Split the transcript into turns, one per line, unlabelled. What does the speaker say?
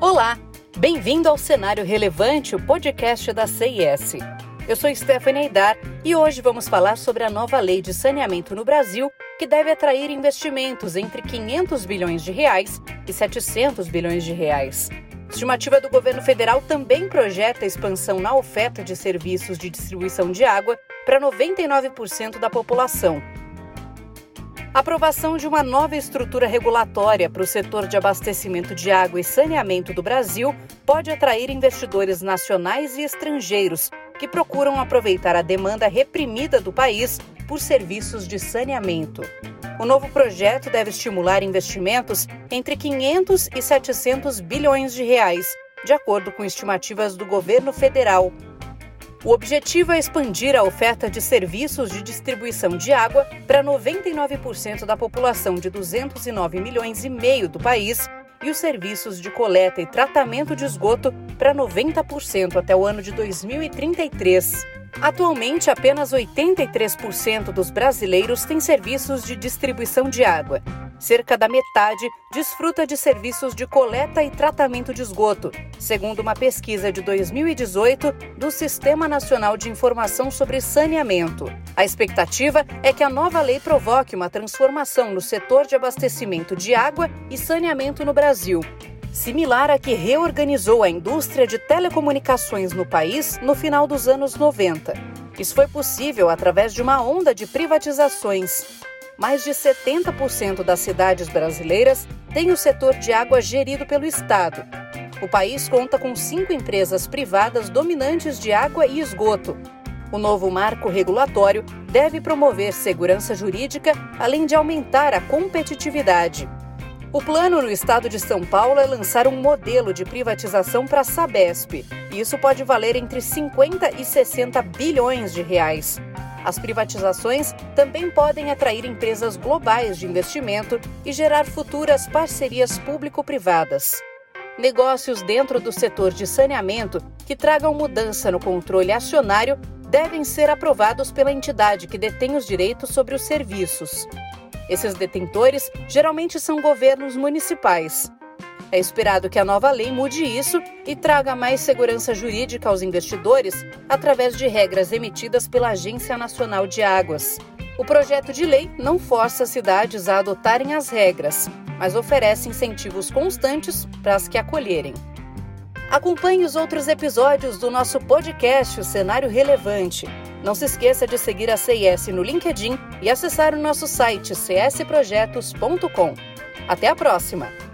Olá, bem-vindo ao Cenário Relevante, o podcast da CIS. Eu sou Stephanie Aidar e hoje vamos falar sobre a nova lei de saneamento no Brasil, que deve atrair investimentos entre 500 bilhões de reais e 700 bilhões de reais. Estimativa do governo federal também projeta expansão na oferta de serviços de distribuição de água para 99% da população, aprovação de uma nova estrutura regulatória para o setor de abastecimento de água e saneamento do Brasil pode atrair investidores nacionais e estrangeiros que procuram aproveitar a demanda reprimida do país por serviços de saneamento. O novo projeto deve estimular investimentos entre 500 e 700 bilhões de reais, de acordo com estimativas do governo federal. O objetivo é expandir a oferta de serviços de distribuição de água para 99% da população de 209 milhões e meio do país e os serviços de coleta e tratamento de esgoto para 90% até o ano de 2033. Atualmente, apenas 83% dos brasileiros têm serviços de distribuição de água cerca da metade desfruta de serviços de coleta e tratamento de esgoto, segundo uma pesquisa de 2018 do Sistema Nacional de Informação sobre Saneamento. A expectativa é que a nova lei provoque uma transformação no setor de abastecimento de água e saneamento no Brasil, similar à que reorganizou a indústria de telecomunicações no país no final dos anos 90. Isso foi possível através de uma onda de privatizações mais de 70% das cidades brasileiras têm o setor de água gerido pelo Estado. O país conta com cinco empresas privadas dominantes de água e esgoto. O novo marco regulatório deve promover segurança jurídica, além de aumentar a competitividade. O plano no estado de São Paulo é lançar um modelo de privatização para a Sabesp. Isso pode valer entre 50 e 60 bilhões de reais. As privatizações também podem atrair empresas globais de investimento e gerar futuras parcerias público-privadas. Negócios dentro do setor de saneamento que tragam mudança no controle acionário devem ser aprovados pela entidade que detém os direitos sobre os serviços. Esses detentores geralmente são governos municipais. É esperado que a nova lei mude isso e traga mais segurança jurídica aos investidores através de regras emitidas pela Agência Nacional de Águas. O projeto de lei não força as cidades a adotarem as regras, mas oferece incentivos constantes para as que acolherem. Acompanhe os outros episódios do nosso podcast O Cenário Relevante. Não se esqueça de seguir a CIS no LinkedIn e acessar o nosso site csprojetos.com. Até a próxima!